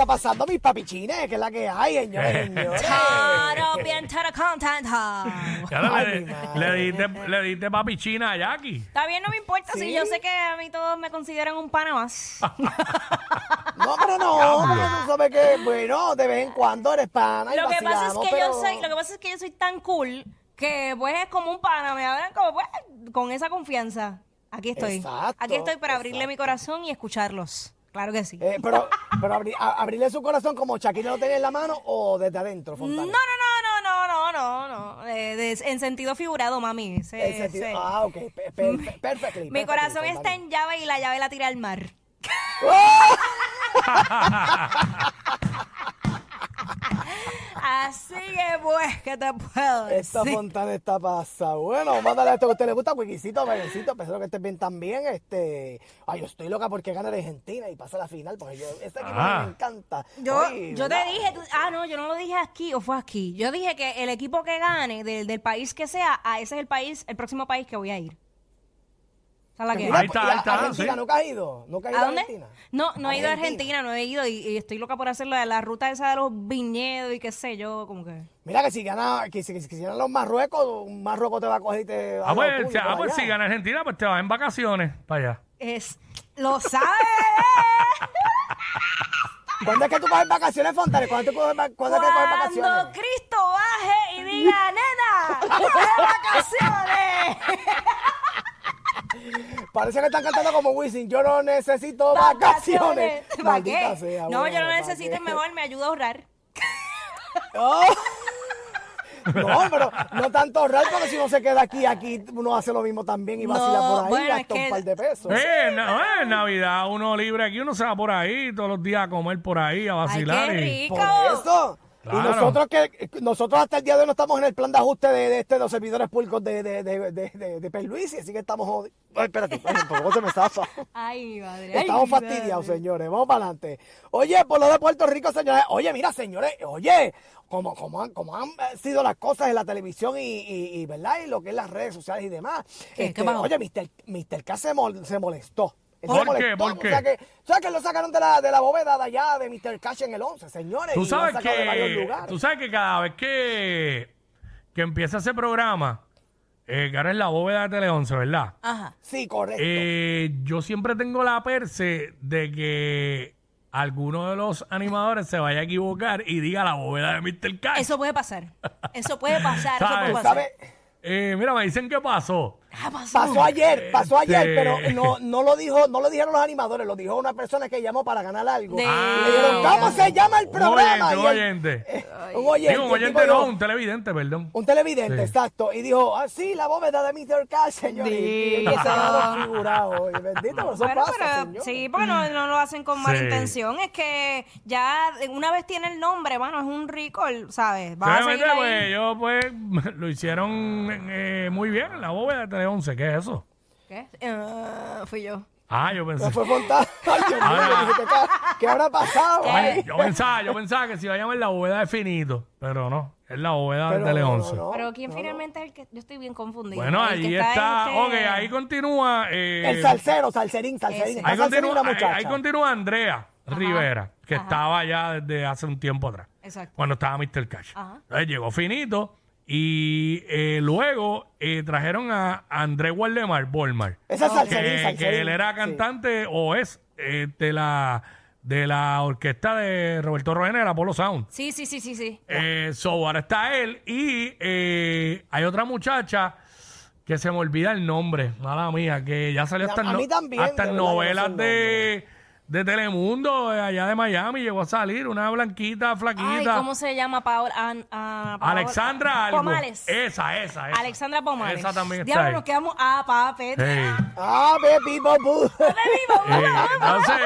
está pasando, mis papichines, que es la que hay, señores, señores. Claro, bien tara contento. Ya le, Ay, mi madre. le diste, le diste papi china a Jackie. Está bien, no me importa si ¿Sí? yo sé que a mí todos me consideran un pana más. No, pero no, porque tú sabes que, bueno, de vez en cuando eres pana y Lo que pasa es vacilamos, que yo pero- soy, lo que pasa es que yo soy tan cool que pues es como un pana, me hablan como pues, con esa confianza. Aquí estoy. Exacto, Aquí estoy para abrirle mi corazón y escucharlos. Claro que sí. Eh, pero pero abri- a- abrirle su corazón como Shakira lo tenía en la mano o desde adentro, no, Fontana. no, no, no, no, no, no, no. Eh, de- en sentido figurado, mami. Sí, En sentido- sí. Ah, ok, pe- per- perfectly. Mi perfectly, corazón está en llave y la llave la tira al mar. Así que pues, ¿qué te puedo Esta decir? fontana está pasada. Bueno, vamos a darle a esto que a usted le gusta, Wikisito, bailecito, espero que estés bien también. Este, ay, yo estoy loca porque gana Argentina y pasa a la final, porque yo, este equipo Ah. me encanta. Yo, Ay, yo te dije, tú- ah, no, yo no lo dije aquí o fue aquí. Yo dije que el equipo que gane del, del país que sea, a ese es el país, el próximo país que voy a ir. Esa es la que Mira, Ahí está, ahí está, Argentina, sí. ¿nunca has ido? ¿Nunca has ido ¿A a dónde? Argentina? No, no he ido a Argentina, no he ido y, y estoy loca por hacerlo de la ruta esa de los viñedos y qué sé yo, como que. Mira que si gana, que si, que si ganan los Marruecos, Marruecos te va a coger y te va Ah, a dar pues, ah, pues si gana Argentina, pues te vas en vacaciones para allá. Es. ¡Lo sabes! ¿Cuándo es que tú coges vacaciones, Fontana? ¿Cuándo, tú coges ¿cuándo es que coges Cuando vacaciones? Cristo baje y diga, nena, de vacaciones. Parece que están cantando como Wisin. Yo no necesito vacaciones. ¿Para Maldita qué? sea, no, bueno, yo no ¿para necesito, qué? mejor me ayuda a ahorrar. Oh. No, pero no tanto ahorrar, pero si uno se queda aquí, aquí uno hace lo mismo también y No, vacila por ahí, bueno, gasta un que- par de pesos. Eh, na- eh, Navidad, uno libre aquí, uno se va por ahí todos los días a comer por ahí, a Ay, vacilar. qué y- rico. Por eso. Claro. Y nosotros que nosotros hasta el día de hoy no estamos en el plan de ajuste de, de este de los servidores públicos de, de, de, de, de, de Perluisi, así que estamos jodidos. Ay, espérate, ay, por poco se me zafa. Ay, madre. ay, Estamos madre. fastidiados, señores. Vamos para adelante. Oye, por lo de Puerto Rico, señores. Oye, mira, señores. Oye, como, como, han, como han eh, sido las cosas en la televisión y, y, y, ¿verdad? Y lo que es las redes sociales y demás. ¿Qué? Este, oye, Mr. Mr. K se, mol- se molestó. ¿Por qué? ¿Por O qué? sea que, ¿Sabes que lo sacaron de la, de la bóveda de allá de Mr. Cash en el 11, señores? Tú y lo han sabes sacado de varios que lugares. tú sabes que cada vez que, que empieza ese programa, eh, que ahora es la bóveda de Tele 11, ¿verdad? Ajá. Sí, correcto. Eh, yo siempre tengo la perse de que alguno de los animadores se vaya a equivocar y diga la bóveda de Mr. Cash. Eso puede pasar. Eso puede pasar. Eso ¿Sabes? puede Tú pasar. Eh, mira, me dicen qué pasó. Ah, pasó. pasó ayer, pasó ayer, Este- pero no, no lo dijo, no lo dijeron los animadores, lo dijo una persona que llamó para ganar algo. De- Y le dijeron, ¿cómo Ah, se llama el un programa? oyente, un Y oyente. Un oyente. Digo, un el oyente tipo no, dijo- un televidente, perdón. un televidente, Sí. exacto. Y dijo, ah, sí, la bóveda de Mr. Cash, señor. Y- Y quedó figurado. Y bendito, pero eso Bueno, pasa, pero señor. sí, porque no, no lo hacen con mala Sí. intención. Es que ya una vez tiene el nombre, mano, es un recall, ¿sabes? Va a seguir pues, pues lo hicieron eh, muy bien en la bóveda de Tele 11. ¿Qué es eso? ¿Qué? Eh, fui yo. Ah, yo pensé. Fue Fontana. Ay, Dios mío, yo dije, ¿qué, ca- ¿qué habrá pasado? Ay, yo pensaba, yo pensaba que se iba a llamar la bóveda de Finito, pero no, es la bóveda Pero de Tele no, 11. no, Pero ¿quién no, finalmente es el que...? Yo estoy bien confundida. Bueno, El que ahí está, este- ok, ahí continúa. eh, El salsero, salserín, salserín. Ese. Está ahí, salserín continúa una ahí, muchacha. ahí continúa Andrea Rivera, que Ajá. estaba ya desde hace un tiempo atrás, Exacto. cuando estaba Mr. Cash. Ajá. Entonces llegó Finito y eh, luego eh, trajeron a Andrés Waldemar Bolmar. Ese es salserín, que, salserín. que él era sí. cantante o es eh, de la de la orquesta de Roberto Roena, el Apollo Sound. Sí, sí, sí, sí, sí. Eh, so, ahora está él y eh, hay otra muchacha que se me olvida el nombre, mala mía, que ya salió hasta, a no- mí también, hasta en novelas el de, de Telemundo, eh, allá de Miami, llegó a salir una blanquita, Ay, flaquita. ¿cómo se llama Paola? An- ah, Paola- Alexandra algo. Pomales. Esa, esa, esa. Alexandra Pomales. Esa también está Diablo, ahí. nos quedamos. Ah, papi. Sí. Ah, baby, bobu. Eh, entonces,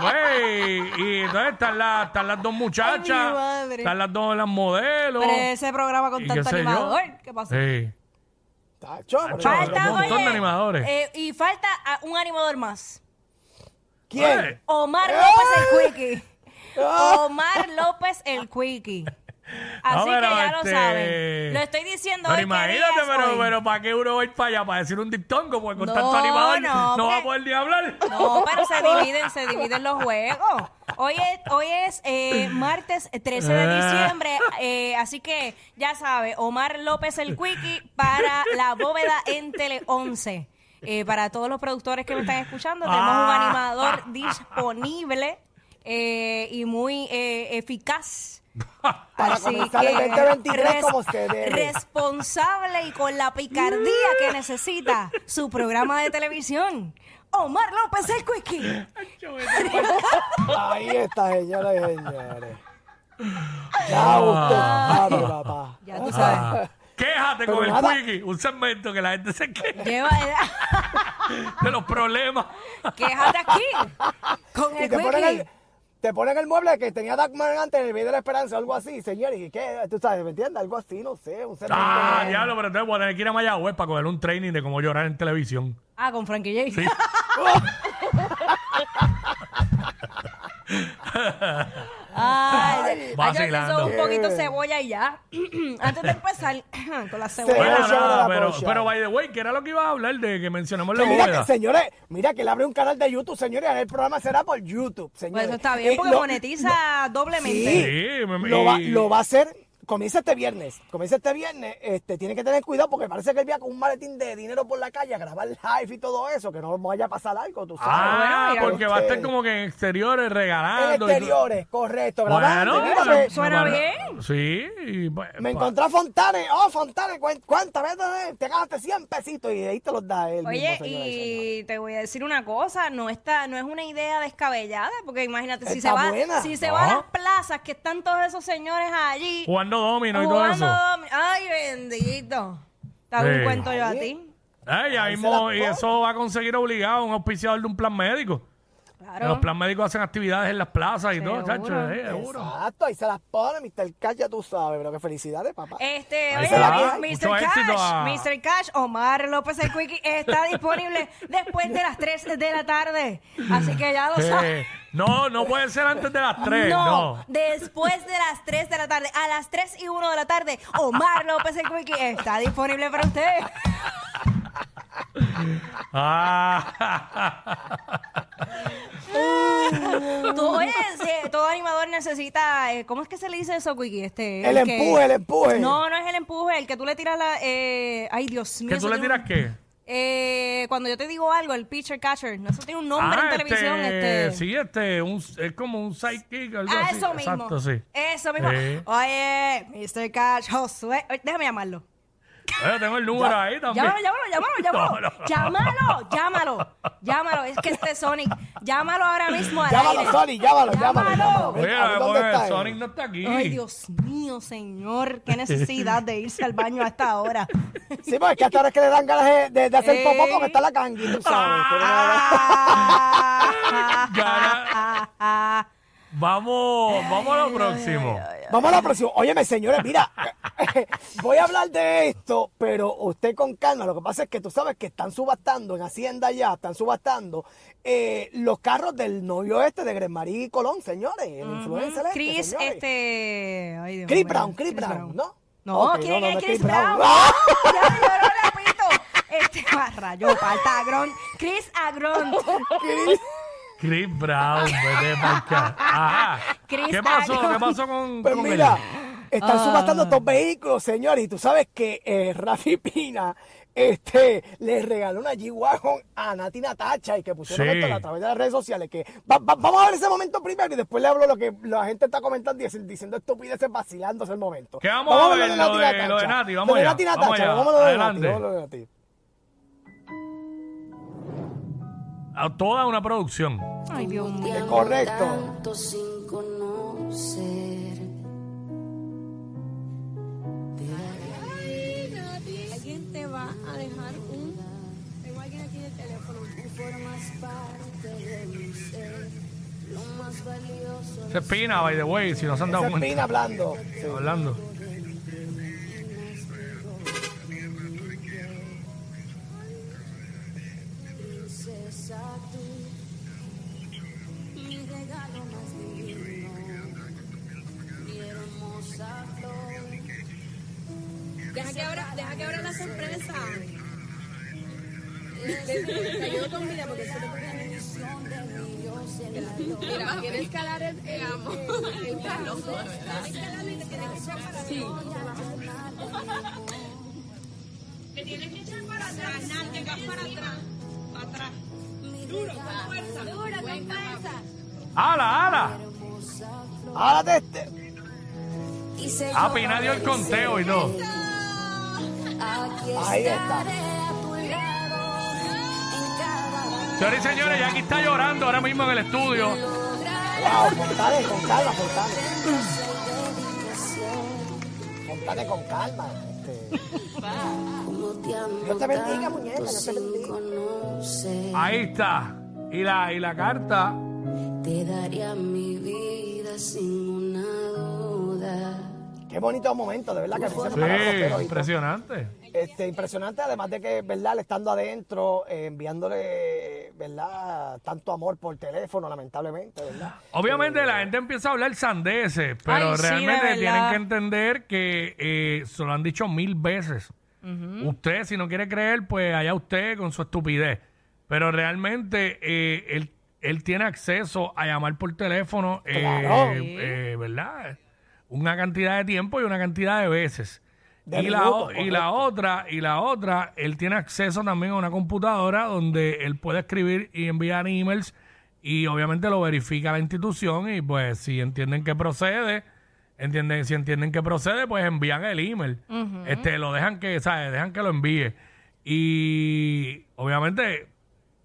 güey, y entonces están, las están las dos Ay, mi muchachas, madre. están las dos las modelos. Pero ese programa con y tanto qué sé yo. animador, ¿qué pasó? Sí. Tacho, pero-. Falta, un montón oye, de animadores. eh, y falta ah, un animador más. ¿Quién? Oye, Omar ¡Eh! López el Quickie. Ah. Omar López el Quickie. Así No, que pero, ya lo este, saben. Lo estoy diciendo Pero hoy. ¿qué imagínate, día es pero, hoy? pero ¿para qué uno va a ir para allá? Para decir un dictongo, porque con No, tanto animador no, no, va a porque- poder ni hablar. No, pero se dividen, se dividen los juegos. Hoy es, hoy es eh, martes 13 de Ah. diciembre, eh, así que ya sabe, Omar López el Quickie para la bóveda en Tele 11. Eh, para todos los productores que me están escuchando, tenemos un Ah. animador disponible eh, y muy eh, eficaz. Para Así comenzar el que 2023 como se debe. Responsable y con la picardía que necesita su programa de televisión. Omar López el Quickie. Ahí está, señoras y señores. Ya usted sabe, papá. Ya tú sabes. Ah, Quéjate Pero con el. Quickie, un segmento que la gente se queja Lleva, de los problemas. quéjate aquí con Y el te ponen Quickie. el, te ponen el mueble que tenía Duckman antes en el video de la esperanza, algo así, señor. ¿Y qué? ¿Tú sabes? ¿Me entiendes? Algo así, no sé. Un segmento Ah, de- diablo, pero entonces voy a tener que ir a Mayagüez para coger un training de cómo llorar en televisión. Ah, con Frankie J. Sí. Ay, ay, Vacilando. un poquito Eh. cebolla y ya. Antes de empezar con la Cebolla. cebolla. Bueno, chévere nada, la pero, pero by the way, que era lo que iba a hablar de que mencionamos la mira, que, señores, mira que él abre un canal de YouTube, señores. El programa será por YouTube, Pues señores. eso está bien Eh, porque lo- monetiza doblemente. Sí. Sí, me- Lo va, lo va a hacer. Comienza este viernes. Comienza este viernes. Este, tiene que tener cuidado porque parece que él viaja con un maletín de dinero por la calle a grabar live y todo eso. Que no vaya a pasar algo, tú sabes. Ah, Bueno, mira. porque va a estar Este, como que en exteriores En regalando. y todo. exteriores, correcto. Grabando. Bueno, Mira, eso- me- suena bien. Sí. y pues, Me encontré a Fontane. Oh, Fontane, ¿cuán- ¿cuántas veces eh? te ganaste 100 pesitos? Y ahí te los da él. Oye, mismo, y te voy a decir una cosa, no está, no es una idea descabellada, porque imagínate, si se Está va, buena. si se No. va a las plazas que están todos esos señores allí Jugando domino y todo eso. Ay, bendito. Te hago Sí. un cuento yo a ti. Ay, ya Ahí mismo, y eso va a conseguir obligado un auspiciador de un plan médico. Claro. Los plan médicos hacen actividades en las plazas y todo, chacho. eh, seguro. Exacto, ahí se las pone Mr. Cash, ya tú sabes. Pero qué felicidades, papá. Este, Ahí oye. Mr. Mucho Cash, éxito a- Mr. Cash, Omar López el Quickie está disponible después de las 3 de la tarde. Así que ya lo sabes. Eh, no, no puede ser antes de las 3, no, no. después de las 3 de la tarde, a las 3 y 1 de la tarde, Omar López el Quickie está disponible para usted. Ah. Sí, todo animador necesita, eh, ¿cómo es que se le dice eso, Quickie? Este, El que- empuje, el empuje. No, no es el empuje, el que tú le tiras la, eh, ay Dios mío. ¿Que eso tú le tiene tiras un- qué? Eh, cuando yo te digo algo, el pitcher catcher, no, eso tiene un nombre en televisión. Este, Sí, este, un, es como un sidekick, algo Ah, así. eso mismo. Exacto, sí. Eso mismo. Sí. Oye, Mr. Catch, Josué. Oye, déjame llamarlo. Oye, tengo el número ahí también. Llámalo, llámalo, llámalo, llámalo. No, no. Llámalo, llámalo. Llámalo. Es que este Sonic. Llámalo ahora mismo al Llámalo, aire. Sony, llámalo, llámalo. Llámalo. llámalo. Oye, Ven, a ver dónde está él. Sonic no está aquí. Ay, Dios mío, señor. Qué necesidad de irse al baño a esta hora. Sí, pues es que hasta ahora es que le dan ganas de, de- de hacer popó porque está la cangui, tú sabes. Pero no- Ah. Vamos, vamos a lo próximo. Vamos a la próxima. Óyeme, señores, mira, voy a hablar de esto, pero usted con calma. Lo que pasa es que tú sabes que están subastando en Hacienda ya, están subastando eh, los carros del novio este de Gresmarí Colón, señores. El influencer este, Chris, señores. este. Ay, Dios Chris. Brown, Chris Brown, ¿no? No, Ok, ¿quién no, es no, Chris, Chris Brown. Brown? Ya, yo no repito. Este rayo, falta Agrón. Chris Agrón. Chris- Chris Brown, vete pa'l acá. Ajá. Chris ¿Qué pasó? ¿Qué pasó con, Pues con mira, él? están Ah. subastando estos vehículos, señores, y tú sabes que eh, Rafi Pina este, le regaló una G-Wagon a Nati Natacha y que pusieron Sí. esto a través de las redes sociales. que va- va- Vamos a ver ese momento primero y después le hablo lo que la gente está comentando y dic- diciendo estupideces vacilándose el momento. ¿Qué vamos a ver? Lo de- lo de Nati, vamos Lo de allá, Nati vamos Natacha, allá, a lo de Nati, adelante. a lo de Nati. A toda una producción. Ay, Dios mío. Es correcto. tanto sin conocer. Alguien te va a dejar un. Tengo alguien aquí en el teléfono. Formas parte de mi ser, lo más valioso. Se espina, by the way, si no se han dado Esa es Pina cuenta. hablando. Sí. Hablando. Deja que abra, deja que abra la sorpresa. Te ayudo con vida porque eso te Mira, tienes que alar el, el, el, el carro. Tienes que y te tienes que echar para atrás. Sí. Te tienes que echar para atrás, para atrás. Para atrás. Duro, con fuerza. Duro, con fuerza. ¡Hala, hala! Ahora de este. Ah, Pina dio el conteo y todo. Aquí Ahí está. Señores y señores, Jackie está llorando ahora mismo en el estudio. Wow, Fontane, con calma, Fontane. Fontane con calma. Este, Dios te bendiga, muñeca, Dios te sin bendiga. conocer. Ahí está. Y la, y la carta. Te daría mi vida sin. Qué bonito momento, de verdad que a mí se me Sí, pararon los pelos y todo. impresionante. Este, impresionante, además de que, ¿verdad? Le estando adentro, eh, enviándole, ¿verdad? Tanto amor por teléfono, lamentablemente, ¿verdad? Obviamente la gente empieza a hablar sandeces, pero Ay, sí, de realmente verdad. tienen que entender que eh, se lo han dicho mil veces. Usted, si no quiere creer, pues allá usted con su estupidez. Pero realmente eh, él, él tiene acceso a llamar por teléfono, eh, Claro. eh, ¿verdad? Una cantidad de tiempo y una cantidad de veces. De y, la, minutos, y la otra, y la otra, él tiene acceso también a una computadora donde él puede escribir y enviar emails y obviamente lo verifica la institución y pues si entienden que procede, entienden, si entienden que procede, pues envían el email. Este, lo dejan que, ¿sabes? Dejan que lo envíe. Y obviamente,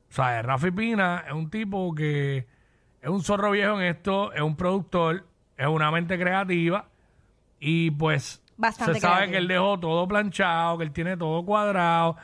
¿sabes? Rafi Pina es un tipo que es un zorro viejo en esto, es un productor, es una mente creativa y pues Bastante se sabe que él dejó todo planchado, que él tiene todo cuadrado.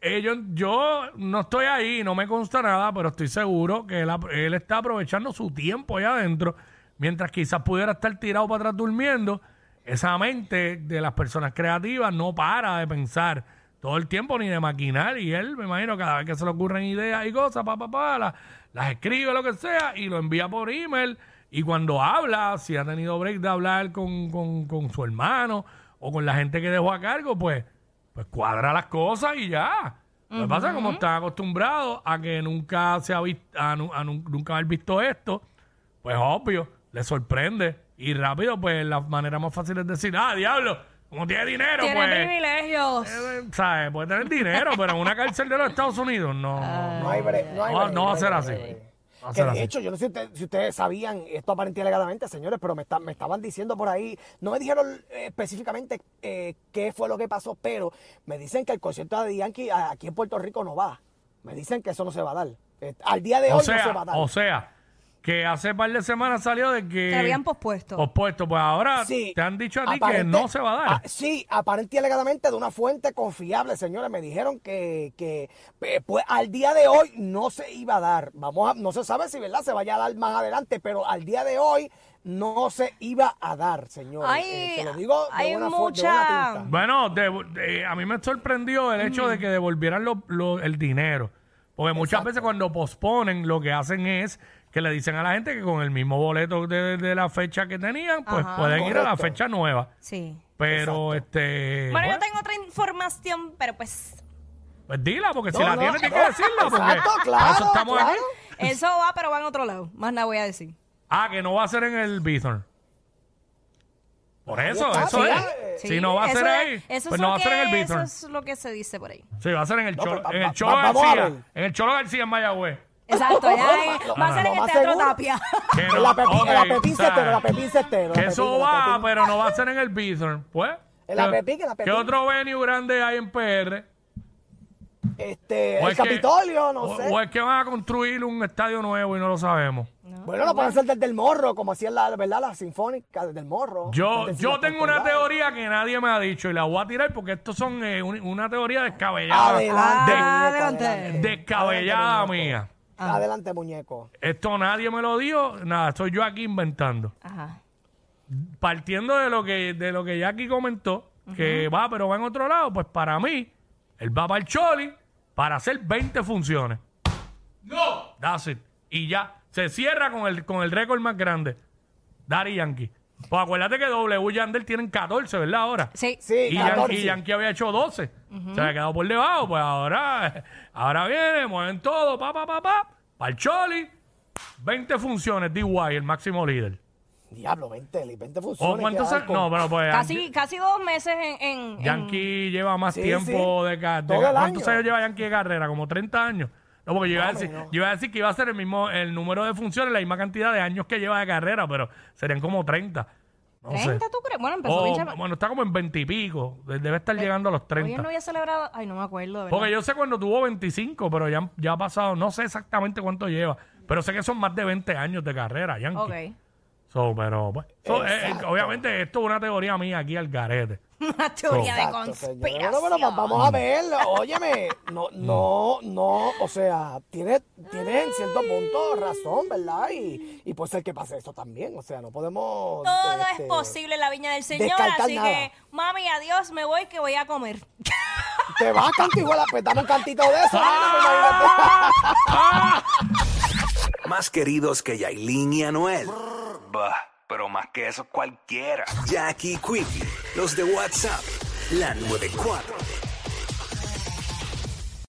Eh, yo, no estoy ahí, no me consta nada, pero estoy seguro que él, está aprovechando su tiempo allá adentro, mientras quizás pudiera estar tirado para atrás durmiendo. Esa mente de las personas creativas no para de pensar todo el tiempo ni de maquinar. Y él, me imagino, cada vez que se le ocurren ideas y cosas, pa, pa, pa, la- las escribe, lo que sea, y lo envía por email. Y cuando habla, si ha tenido break de hablar con, con- con su hermano o con la gente que dejó a cargo, pues, pues cuadra las cosas y ya. Lo que pasa es que como están acostumbrados a que nunca se ha visto, a, nu- a nu- nunca haber visto esto, pues obvio, le sorprende. Y rápido, pues la manera más fácil es decir, ah, diablo, como tiene dinero, Tiene pues. privilegios. eh, ¿Sabes? Puede tener dinero, pero en una cárcel de los Estados Unidos no. No hay bre- no hay No, break, no va a ser break, así. no hay break. Va a Que de hecho, yo no sé si, usted- si ustedes sabían esto aparente y alegadamente, señores, pero me, está- me estaban diciendo por ahí, no me dijeron eh, específicamente eh, qué fue lo que pasó, pero me dicen que el concierto de Yankee aquí en Puerto Rico no va. Me dicen que eso no se va a dar. Eh, al día de o hoy no se va a dar. o sea, que hace par de semanas salió de que. Habían pospuesto. Pospuesto. Pues ahora Sí, te han dicho a ti que aparente- no se va a dar. ah, sí, aparente y alegadamente de una fuente confiable, señores. Me dijeron que, que eh, pues, al día de hoy no se iba a dar. Vamos a, no se sabe si verdad se vaya a dar más adelante, pero al día de hoy no se iba a dar, señores. Ay, Eh, te lo digo de hay buena, fu- de buena mucha- tinta. Bueno, de- de- a mí me sorprendió el hecho de que devolvieran lo- lo- el dinero. Porque muchas Exacto. veces cuando posponen, lo que hacen es que le dicen a la gente que con el mismo boleto de, de la fecha que tenían, pues Ajá. pueden ir a la fecha nueva. Sí. Pero, este. Bueno, yo tengo otra información, pero pues pues dila, porque si No, la no, tienes, tienes no, que decirla. Porque exacto, claro, eso estamos claro. aquí. eso va, pero va en otro lado. Más nada voy a decir. Ah, que no va a ser en el Bithorn. Por eso, está, eso sí, es. Si no va a eso ser es- ahí, eso pues es no lo va a ser en el que- Bithorn. Eso es lo que se dice por ahí. Sí, va a ser en el No, Cholo, va- en el Cholo García. En el Cholo García en Mayagüez. Exacto, ya Lo- va a ser en el Teatro seguro- Tapia. Que En no, la Pepi- en la ok, Pepín la Pepín. Que la eso Pepín, la va, Pepín. pero no va a ser en el Bithorn. Pues. En la ¿qué- Pepín, en la ¿Qué Pepín. otro venue grande hay en PR? Este, O el es que- Capitolio, no o, sé. o es que van a construir un estadio nuevo y no lo sabemos. bueno, lo pueden hacer desde el morro, como hacían la, ¿verdad? La sinfónica, desde el morro. Yo, Desde yo tengo una teoría que nadie me ha dicho y la voy a tirar porque estos son eh, un- una teoría descabellada. Adelante, De- muñeco, adelante. adelante. descabellada Adelante, mía. Muñeco. Adelante, muñeco. Esto nadie me lo dijo, nada, estoy yo aquí inventando. Ajá. Partiendo de lo que, de lo que Jackie comentó, que va, pero va en otro lado, pues para mí, él va para el Choli para hacer 20 funciones. No. That's it. Y ya, se cierra con el, con el récord más grande. Daddy Yankee. Pues acuérdate que W y Yandel tienen 14, ¿verdad? Ahora. Sí. Sí, Y Yankee, 14. y Yankee había hecho 12. Se había quedado por debajo. Pues ahora, ahora viene, mueven todo, pa, pa, pa, pa. Para el Choli, 20 funciones, DY, el máximo líder. Diablo, 20, 20 ¿O funciones. se- No, pero pues. Casi, casi dos meses en. en- en- Yankee lleva más Sí, tiempo sí. de, ca- de Todo ca- el ¿Cuántos año. años lleva Yankee de carrera? ¿Como 30 años? No, porque yo iba, a decir, yo iba a decir que iba a ser el mismo el número de funciones, la misma cantidad de años que lleva de carrera, pero serían como 30. No sé. ¿30 tú crees? Bueno, empezó O, bien chama- bueno, está como en 20 y pico. de- Debe estar llegando a los Hoy 30. él no había celebrado. Ay, no me acuerdo, de verdad. Porque yo sé cuando tuvo 25, pero ya, ya ha pasado, no sé exactamente cuánto lleva, pero sé que son más de 20 años de carrera, Yankee. Ok. So, pero, pues, so, eh, eh, obviamente esto es una teoría mía aquí al garete. Una teoría de Exacto, señor. conspiración. No, pero va- vamos a ver, óyeme, no, no, no, o sea, tiene, tiene en cierto punto razón, ¿verdad? Y, y puede ser que pase eso también, o sea, no podemos... Todo este, es posible en la viña del Señor, descartar así nada. que, mami, adiós, me voy que voy a comer. Te vas, cantijuela, pues dame un cantito de eso, nena, pues, imagínate. Más queridos que Yailin y Anuel. Bah, pero más que eso cualquiera. Jackie Quickie, los de WhatsApp, la 94.